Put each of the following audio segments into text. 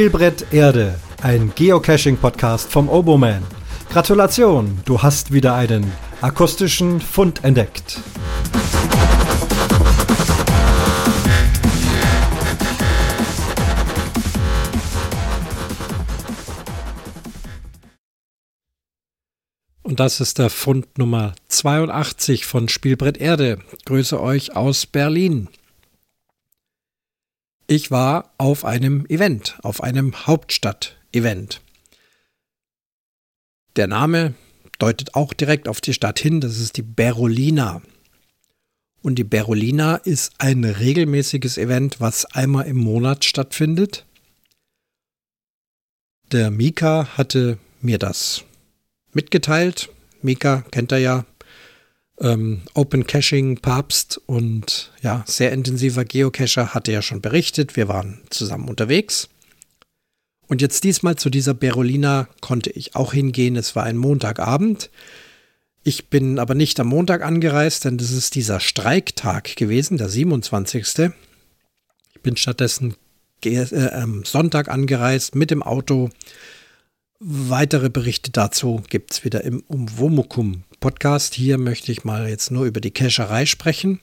Spielbrett Erde, ein Geocaching-Podcast vom Oboman. Gratulation, du hast wieder einen akustischen Fund entdeckt. Und das ist der Fund Nummer 82 von Spielbrett Erde. Grüße euch aus Berlin. Ich war auf einem Event, auf einem Hauptstadt-Event. Der Name deutet auch direkt auf die Stadt hin, das ist die Berolina. Und die Berolina ist ein regelmäßiges Event, was einmal im Monat stattfindet. Der Mika hatte mir das mitgeteilt. Mika kennt er ja, ähm, Open Caching Papst und ja, sehr intensiver Geocacher, hatte ja schon berichtet. Wir waren zusammen unterwegs. Und jetzt diesmal zu dieser Berolina konnte ich auch hingehen. Es war ein Montagabend. Ich bin aber nicht am Montag angereist, denn das ist dieser Streiktag gewesen, der 27. Ich bin stattdessen äh, am Sonntag angereist mit dem Auto. Weitere Berichte dazu gibt es wieder im Umwomukum Podcast. Hier möchte ich mal jetzt nur über die Cacherei sprechen.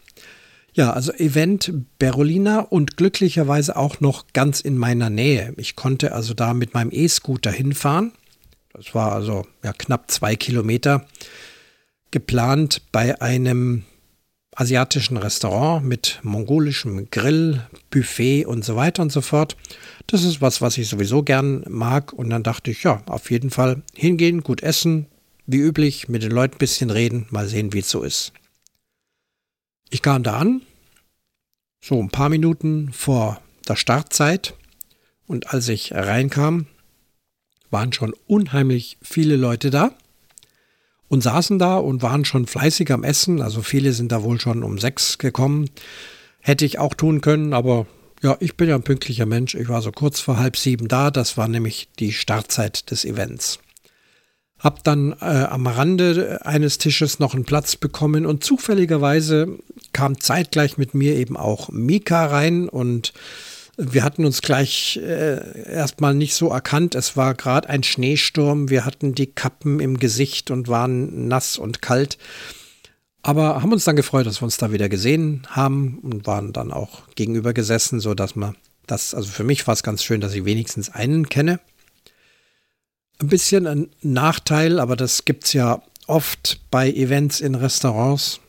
Ja, also Event Berolina und glücklicherweise auch noch ganz in meiner Nähe. Ich konnte also da mit meinem E-Scooter hinfahren. Das war also ja, knapp zwei Kilometer. Geplant bei einem asiatischen Restaurant mit mongolischem Grill, Buffet und so weiter und so fort. Das ist was, was ich sowieso gern mag. Und dann dachte ich, ja, auf jeden Fall hingehen, gut essen, wie üblich mit den Leuten ein bisschen reden, mal sehen, wie es so ist. Ich kam da an, so ein paar Minuten vor der Startzeit und als ich reinkam, waren schon unheimlich viele Leute da und saßen da und waren schon fleißig am Essen. Also viele sind da wohl schon um sechs gekommen. Hätte ich auch tun können, aber ja, ich bin ja ein pünktlicher Mensch. Ich war so kurz vor halb sieben da. Das war nämlich die Startzeit des Events. Hab dann äh, am Rande eines Tisches noch einen Platz bekommen und zufälligerweise kam zeitgleich mit mir eben auch Mika rein und wir hatten uns gleich äh, erstmal nicht so erkannt. Es war gerade ein Schneesturm. Wir hatten die Kappen im Gesicht und waren nass und kalt. Aber haben uns dann gefreut, dass wir uns da wieder gesehen haben und waren dann auch gegenüber gesessen, so dass man das, also für mich war es ganz schön, dass ich wenigstens einen kenne ein bisschen ein Nachteil, aber das gibt es ja oft bei Events in Restaurants,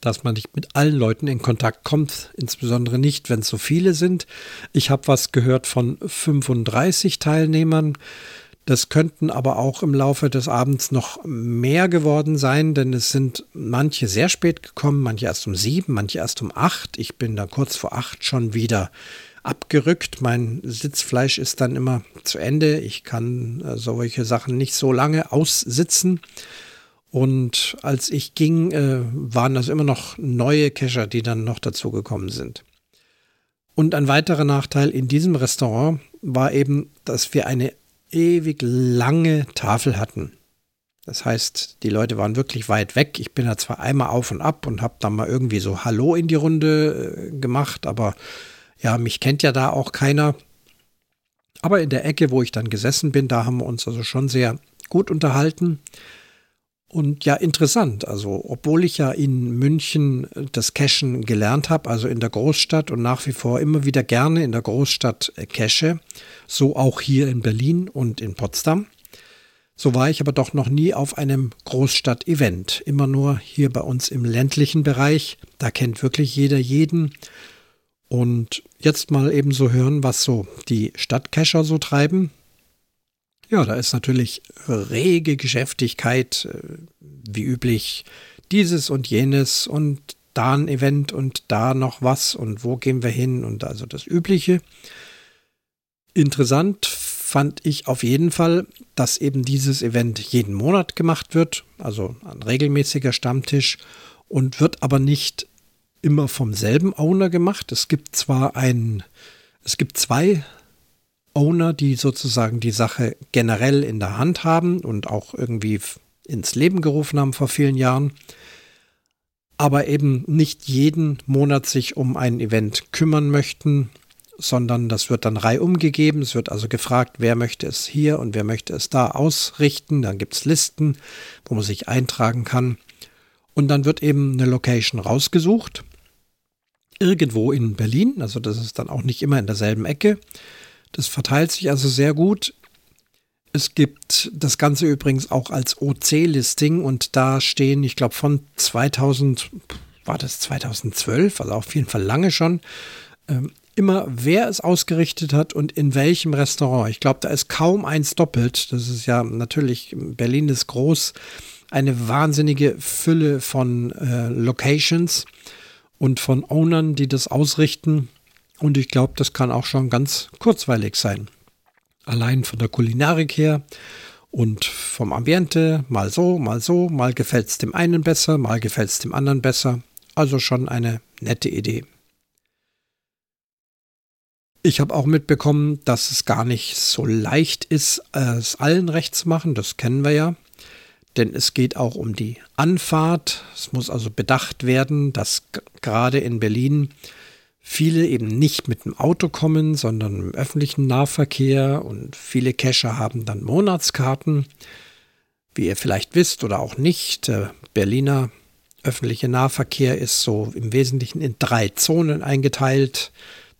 dass man nicht mit allen Leuten in Kontakt kommt, insbesondere nicht, wenn es so viele sind. Ich habe was gehört von 35 Teilnehmern. Das könnten aber auch im Laufe des Abends noch mehr geworden sein, denn es sind manche sehr spät gekommen, manche erst um sieben, manche erst um acht. Ich bin da kurz vor acht schon wieder abgerückt. Mein Sitzfleisch ist dann immer zu Ende. Ich kann äh, solche Sachen nicht so lange aussitzen. Und als ich ging, äh, waren das immer noch neue Kescher, die dann noch dazugekommen sind. Und ein weiterer Nachteil in diesem Restaurant war eben, dass wir eine ewig lange Tafel hatten. Das heißt, die Leute waren wirklich weit weg. Ich bin da zwar einmal auf und ab und habe dann mal irgendwie so Hallo in die Runde äh, gemacht, aber ja, mich kennt ja da auch keiner. Aber in der Ecke, wo ich dann gesessen bin, da haben wir uns also schon sehr gut unterhalten. Und ja, interessant. Also, obwohl ich ja in München das Cashen gelernt habe, also in der Großstadt und nach wie vor immer wieder gerne in der Großstadt äh, cache, so auch hier in Berlin und in Potsdam. So war ich aber doch noch nie auf einem Großstadt-Event. Immer nur hier bei uns im ländlichen Bereich. Da kennt wirklich jeder jeden. Und jetzt mal eben so hören, was so die Stadtcacher so treiben. Ja, da ist natürlich rege Geschäftigkeit, äh, wie üblich, dieses und jenes und da ein Event und da noch was und wo gehen wir hin und also das Übliche. Interessant fand ich auf jeden Fall, dass eben dieses Event jeden Monat gemacht wird, also ein regelmäßiger Stammtisch und wird aber nicht immer vom selben Owner gemacht. Es gibt zwar ein, es gibt zwei Owner, die sozusagen die Sache generell in der Hand haben und auch irgendwie ins Leben gerufen haben vor vielen Jahren, aber eben nicht jeden Monat sich um ein Event kümmern möchten, sondern das wird dann reihum gegeben. Es wird also gefragt, wer möchte es hier und wer möchte es da ausrichten. Dann gibt es Listen, wo man sich eintragen kann. Und dann wird eben eine Location rausgesucht. Irgendwo in Berlin. Also das ist dann auch nicht immer in derselben Ecke. Das verteilt sich also sehr gut. Es gibt das Ganze übrigens auch als OC-Listing und da stehen, ich glaube, von 2000, war das 2012, also auf jeden Fall lange schon, ähm, immer, wer es ausgerichtet hat und in welchem Restaurant. Ich glaube, da ist kaum eins doppelt. Das ist ja natürlich, Berlin ist groß, eine wahnsinnige Fülle von äh, Locations und von Ownern, die das ausrichten. Und ich glaube, das kann auch schon ganz kurzweilig sein. Allein von der Kulinarik her und vom Ambiente, mal so, mal so, mal gefällt es dem einen besser, mal gefällt es dem anderen besser. Also schon eine nette Idee. Ich habe auch mitbekommen, dass es gar nicht so leicht ist, es allen recht zu machen. Das kennen wir ja. Denn es geht auch um die Anfahrt. Es muss also bedacht werden, dass gerade in Berlin viele eben nicht mit dem Auto kommen, sondern im öffentlichen Nahverkehr. Und viele Cacher haben dann Monatskarten. Wie ihr vielleicht wisst oder auch nicht, der Berliner öffentliche Nahverkehr ist so im Wesentlichen in drei Zonen eingeteilt.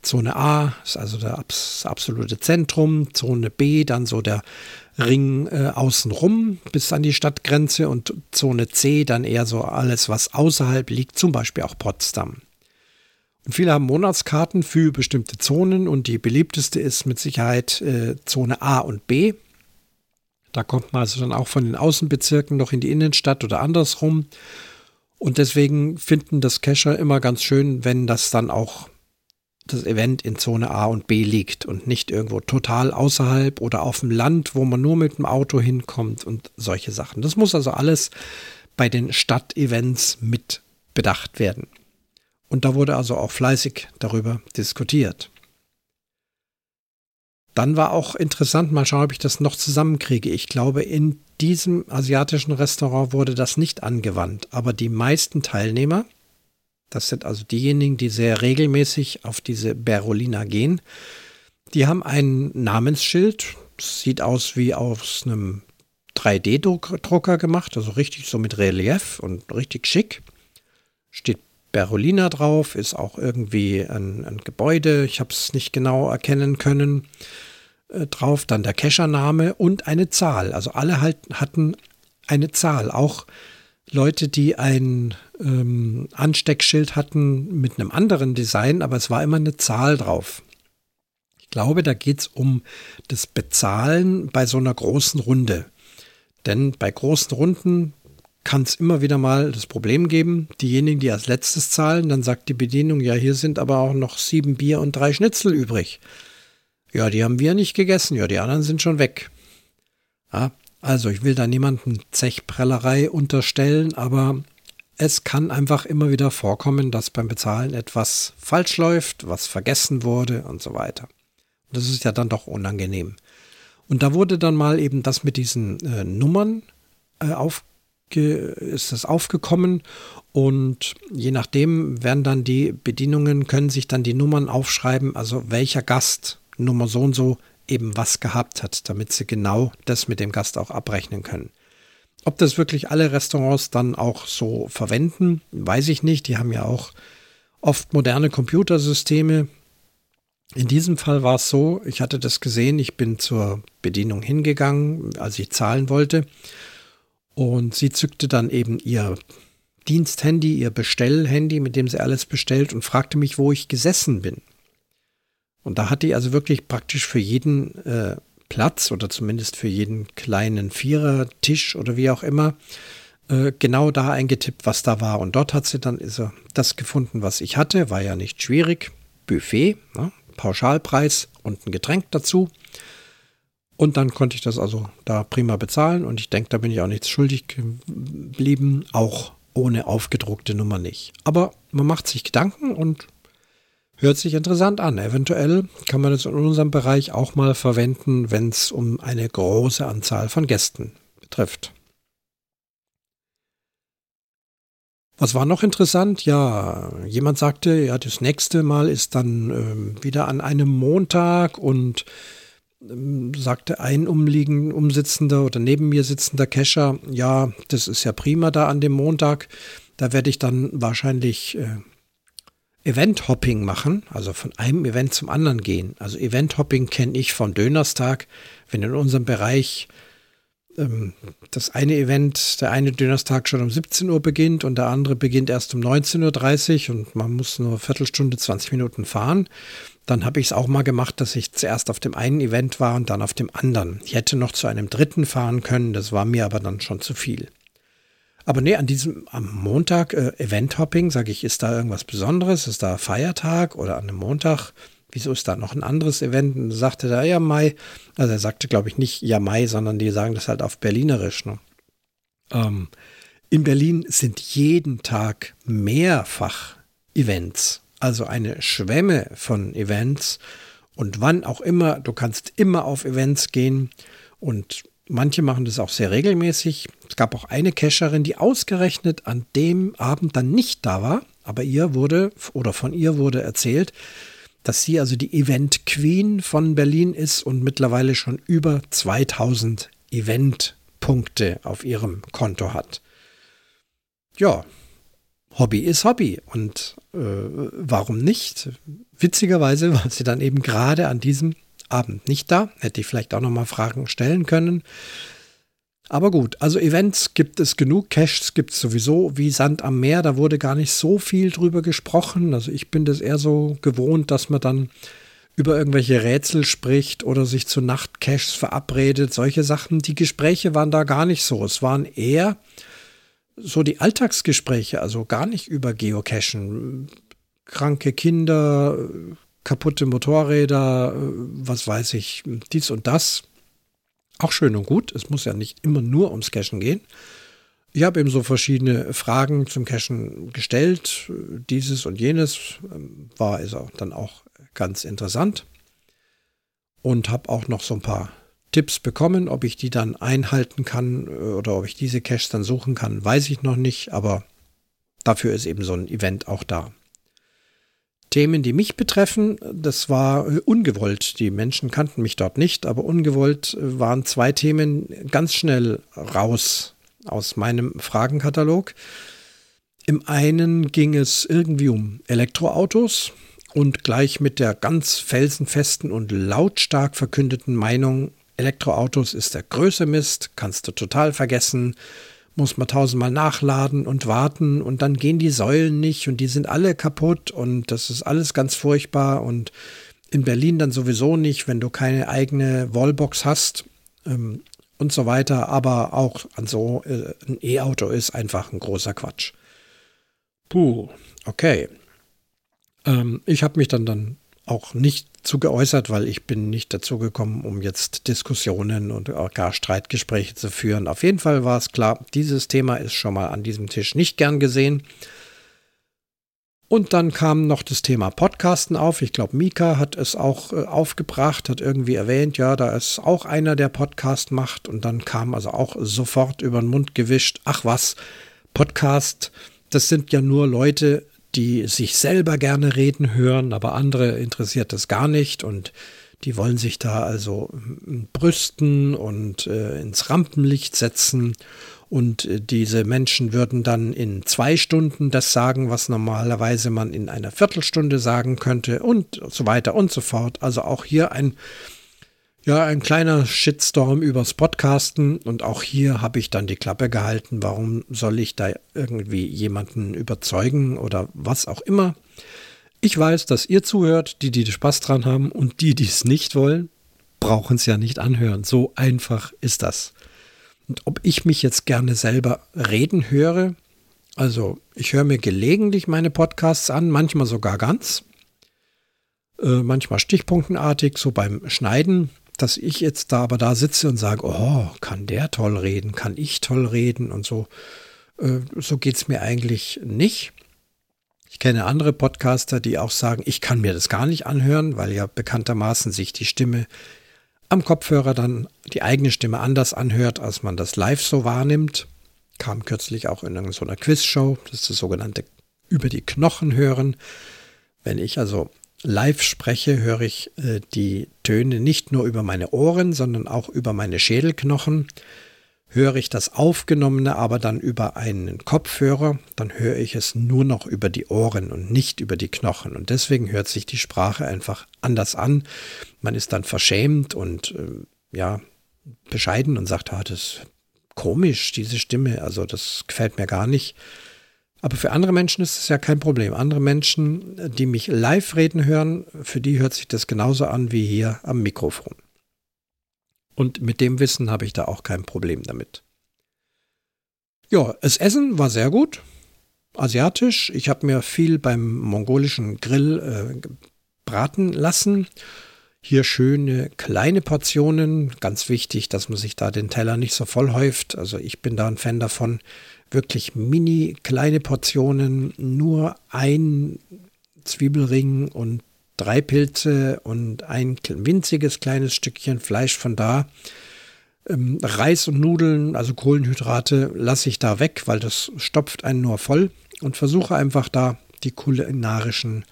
Zone A ist also das absolute Zentrum, Zone B dann so der Ring äh, außenrum bis an die Stadtgrenze und Zone C dann eher so alles, was außerhalb liegt, zum Beispiel auch Potsdam. Viele haben Monatskarten für bestimmte Zonen und die beliebteste ist mit Sicherheit äh, Zone A und B. Da kommt man also dann auch von den Außenbezirken noch in die Innenstadt oder andersrum. Und deswegen finden das Cacher immer ganz schön, wenn das dann auch das Event in Zone A und B liegt und nicht irgendwo total außerhalb oder auf dem Land, wo man nur mit dem Auto hinkommt und solche Sachen. Das muss also alles bei den Stadtevents mit bedacht werden. Und da wurde also auch fleißig darüber diskutiert. Dann war auch interessant, mal schauen, ob ich das noch zusammenkriege. Ich glaube, in diesem asiatischen Restaurant wurde das nicht angewandt, aber die meisten Teilnehmer das sind also diejenigen, die sehr regelmäßig auf diese Berolina gehen. Die haben ein Namensschild. Sieht aus wie aus einem 3D-Drucker gemacht, also richtig so mit Relief und richtig schick. Steht Berolina drauf, ist auch irgendwie ein, ein Gebäude, ich habe es nicht genau erkennen können, äh, drauf. Dann der Kescher-Name und eine Zahl. Also alle halt, hatten eine Zahl. Auch Leute, die ein ähm, Ansteckschild hatten mit einem anderen Design, aber es war immer eine Zahl drauf. Ich glaube, da geht es um das Bezahlen bei so einer großen Runde. Denn bei großen Runden kann es immer wieder mal das Problem geben, diejenigen, die als letztes zahlen, dann sagt die Bedienung, ja, hier sind aber auch noch sieben Bier und drei Schnitzel übrig. Ja, die haben wir nicht gegessen, ja, die anderen sind schon weg. Ja, also ich will da niemanden Zechprellerei unterstellen, aber es kann einfach immer wieder vorkommen, dass beim Bezahlen etwas falsch läuft, was vergessen wurde und so weiter. Das ist ja dann doch unangenehm. Und da wurde dann mal eben das mit diesen äh, Nummern äh, aufge ist das aufgekommen und je nachdem werden dann die Bedienungen, können sich dann die Nummern aufschreiben, also welcher Gast Nummer so und so eben was gehabt hat, damit sie genau das mit dem Gast auch abrechnen können. Ob das wirklich alle Restaurants dann auch so verwenden, weiß ich nicht. Die haben ja auch oft moderne Computersysteme. In diesem Fall war es so, ich hatte das gesehen, ich bin zur Bedienung hingegangen, als ich zahlen wollte. Und sie zückte dann eben ihr Diensthandy, ihr Bestellhandy, mit dem sie alles bestellt und fragte mich, wo ich gesessen bin. Und da hat die also wirklich praktisch für jeden äh, Platz oder zumindest für jeden kleinen Vierer-Tisch oder wie auch immer äh, genau da eingetippt, was da war. Und dort hat sie dann er das gefunden, was ich hatte. War ja nicht schwierig. Buffet, ne? Pauschalpreis und ein Getränk dazu. Und dann konnte ich das also da prima bezahlen. Und ich denke, da bin ich auch nichts schuldig geblieben. Auch ohne aufgedruckte Nummer nicht. Aber man macht sich Gedanken und Hört sich interessant an. Eventuell kann man es in unserem Bereich auch mal verwenden, wenn es um eine große Anzahl von Gästen betrifft. Was war noch interessant? Ja, jemand sagte, ja, das nächste Mal ist dann ähm, wieder an einem Montag und sagte ein umliegen, umsitzender oder neben mir sitzender Kescher, ja, das ist ja prima da an dem Montag. Da werde ich dann wahrscheinlich äh, Event-Hopping machen, also von einem Event zum anderen gehen. Also Event-Hopping kenne ich von Dönerstag, wenn in unserem Bereich ähm, das eine Event, der eine Dönerstag schon um 17 Uhr beginnt und der andere beginnt erst um 19.30 Uhr und man muss nur eine Viertelstunde, 20 Minuten fahren. Dann habe ich es auch mal gemacht, dass ich zuerst auf dem einen Event war und dann auf dem anderen. Ich hätte noch zu einem dritten fahren können, das war mir aber dann schon zu viel. Aber nee, an diesem am Montag äh, Event-Hopping, sage ich, ist da irgendwas Besonderes? Ist da Feiertag oder an einem Montag? Wieso ist da noch ein anderes Event? Und sagte da, ja, Mai. Also er sagte, glaube ich, nicht ja, Mai, sondern die sagen das halt auf Berlinerisch. Ne? Ähm, in Berlin sind jeden Tag mehrfach Events. Also eine Schwemme von Events. Und wann auch immer, du kannst immer auf Events gehen. Und Manche machen das auch sehr regelmäßig. Es gab auch eine Cacherin, die ausgerechnet an dem Abend dann nicht da war, aber ihr wurde oder von ihr wurde erzählt, dass sie also die Event Queen von Berlin ist und mittlerweile schon über 2000 Eventpunkte auf ihrem Konto hat. Ja, Hobby ist Hobby und äh, warum nicht? Witzigerweise war sie dann eben gerade an diesem Abend nicht da. Hätte ich vielleicht auch noch mal Fragen stellen können. Aber gut, also Events gibt es genug, Caches gibt es sowieso wie Sand am Meer. Da wurde gar nicht so viel drüber gesprochen. Also ich bin das eher so gewohnt, dass man dann über irgendwelche Rätsel spricht oder sich zu Nachtcaches verabredet. Solche Sachen. Die Gespräche waren da gar nicht so. Es waren eher so die Alltagsgespräche, also gar nicht über Geocachen. Kranke Kinder, kaputte Motorräder, was weiß ich, dies und das. Auch schön und gut. Es muss ja nicht immer nur ums Cashen gehen. Ich habe eben so verschiedene Fragen zum Cashen gestellt. Dieses und jenes ähm, war es auch dann auch ganz interessant. Und habe auch noch so ein paar Tipps bekommen. Ob ich die dann einhalten kann äh, oder ob ich diese Caches dann suchen kann, weiß ich noch nicht. Aber dafür ist eben so ein Event auch da. Themen, die mich betreffen. Das war äh, ungewollt. Die Menschen kannten mich dort nicht, aber ungewollt äh, waren zwei Themen ganz schnell raus aus meinem Fragenkatalog. Im einen ging es irgendwie um Elektroautos und gleich mit der ganz felsenfesten und lautstark verkündeten Meinung, Elektroautos ist der größte Mist, kannst du total vergessen, muss man tausendmal nachladen und warten und dann gehen die Säulen nicht und die sind alle kaputt und das ist alles ganz furchtbar und in Berlin dann sowieso nicht, wenn du keine eigene Wallbox hast ähm, und so weiter, aber auch an so äh, ein E-Auto ist einfach ein großer Quatsch. Puh, okay. Ähm, ich habe mich dann dann auch nicht zu geäußert, weil ich bin nicht dazu gekommen, um jetzt Diskussionen und gar Streitgespräche zu führen. Auf jeden Fall war es klar, dieses Thema ist schon mal an diesem Tisch nicht gern gesehen. Und dann kam noch das Thema Podcasten auf. Ich glaube, Mika hat es auch äh, aufgebracht, hat irgendwie erwähnt, ja, da ist auch einer, der Podcast macht. Und dann kam also auch sofort über den Mund gewischt, ach was, Podcast, das sind ja nur Leute, die sich selber gerne reden hören, aber andere interessiert das gar nicht und die wollen sich da also brüsten und äh, ins Rampenlicht setzen. Und äh, diese Menschen würden dann in zwei Stunden das sagen, was normalerweise man in einer Viertelstunde sagen könnte und so weiter und so fort. Also auch hier ein ja, ein kleiner Shitstorm übers Podcasten und auch hier habe ich dann die Klappe gehalten. Warum soll ich da irgendwie jemanden überzeugen oder was auch immer? Ich weiß, dass ihr zuhört, die, die Spaß dran haben und die, die es nicht wollen, brauchen es ja nicht anhören. So einfach ist das. Und ob ich mich jetzt gerne selber reden höre, also ich höre mir gelegentlich meine Podcasts an, manchmal sogar ganz, äh, manchmal stichpunktenartig, so beim Schneiden dass ich jetzt da aber da sitze und sage, oh, kann der toll reden, kann ich toll reden und so. Äh, so geht es mir eigentlich nicht. Ich kenne andere Podcaster, die auch sagen, ich kann mir das gar nicht anhören, weil ja bekanntermaßen sich die Stimme am Kopfhörer dann die eigene Stimme anders anhört, als man das live so wahrnimmt. kam kürzlich auch in so einer Quizshow, das ist das sogenannte über die Knochen hören. Wenn ich also live spreche, höre ich äh, die Töne nicht nur über meine Ohren, sondern auch über meine Schädelknochen. Höre ich das Aufgenommene aber dann über einen Kopfhörer, dann höre ich es nur noch über die Ohren und nicht über die Knochen. Und deswegen hört sich die Sprache einfach anders an. Man ist dann verschämt und äh, ja, bescheiden und sagt, ah, das ist komisch, diese Stimme, also das gefällt mir gar nicht. Aber für andere Menschen ist es ja kein Problem. Andere Menschen, die mich live reden hören, für die hört sich das genauso an wie hier am Mikrofon. Und mit dem Wissen habe ich da auch kein Problem damit. Ja, das Essen war sehr gut. Asiatisch. Ich habe mir viel beim mongolischen Grill äh, braten lassen. Hier schöne kleine Portionen. Ganz wichtig, dass man sich da den Teller nicht so voll häuft. Also ich bin da ein Fan davon. Wirklich mini kleine Portionen. Nur ein Zwiebelring und drei Pilze und ein winziges kleines Stückchen Fleisch von da. Ähm, Reis und Nudeln, also Kohlenhydrate, lasse ich da weg, weil das stopft einen nur voll und versuche einfach da die kulinarischen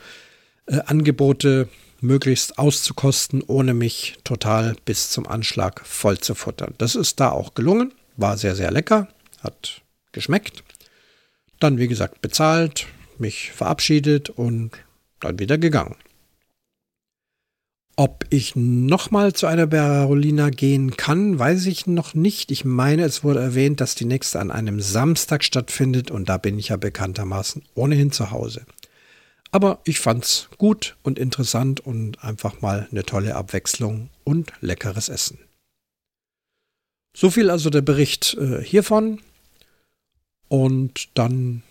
äh, Angebote möglichst auszukosten, ohne mich total bis zum Anschlag voll zu futtern. Das ist da auch gelungen, war sehr, sehr lecker, hat geschmeckt. Dann, wie gesagt, bezahlt, mich verabschiedet und dann wieder gegangen. Ob ich nochmal zu einer Berolina gehen kann, weiß ich noch nicht. Ich meine, es wurde erwähnt, dass die nächste an einem Samstag stattfindet und da bin ich ja bekanntermaßen ohnehin zu Hause. Aber ich fand's gut und interessant und einfach mal eine tolle Abwechslung und leckeres Essen. So viel also der Bericht äh, hiervon. Und dann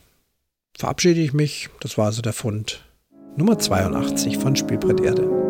verabschiede ich mich. Das war also der Fund Nummer 82 von Spielbrett Erde.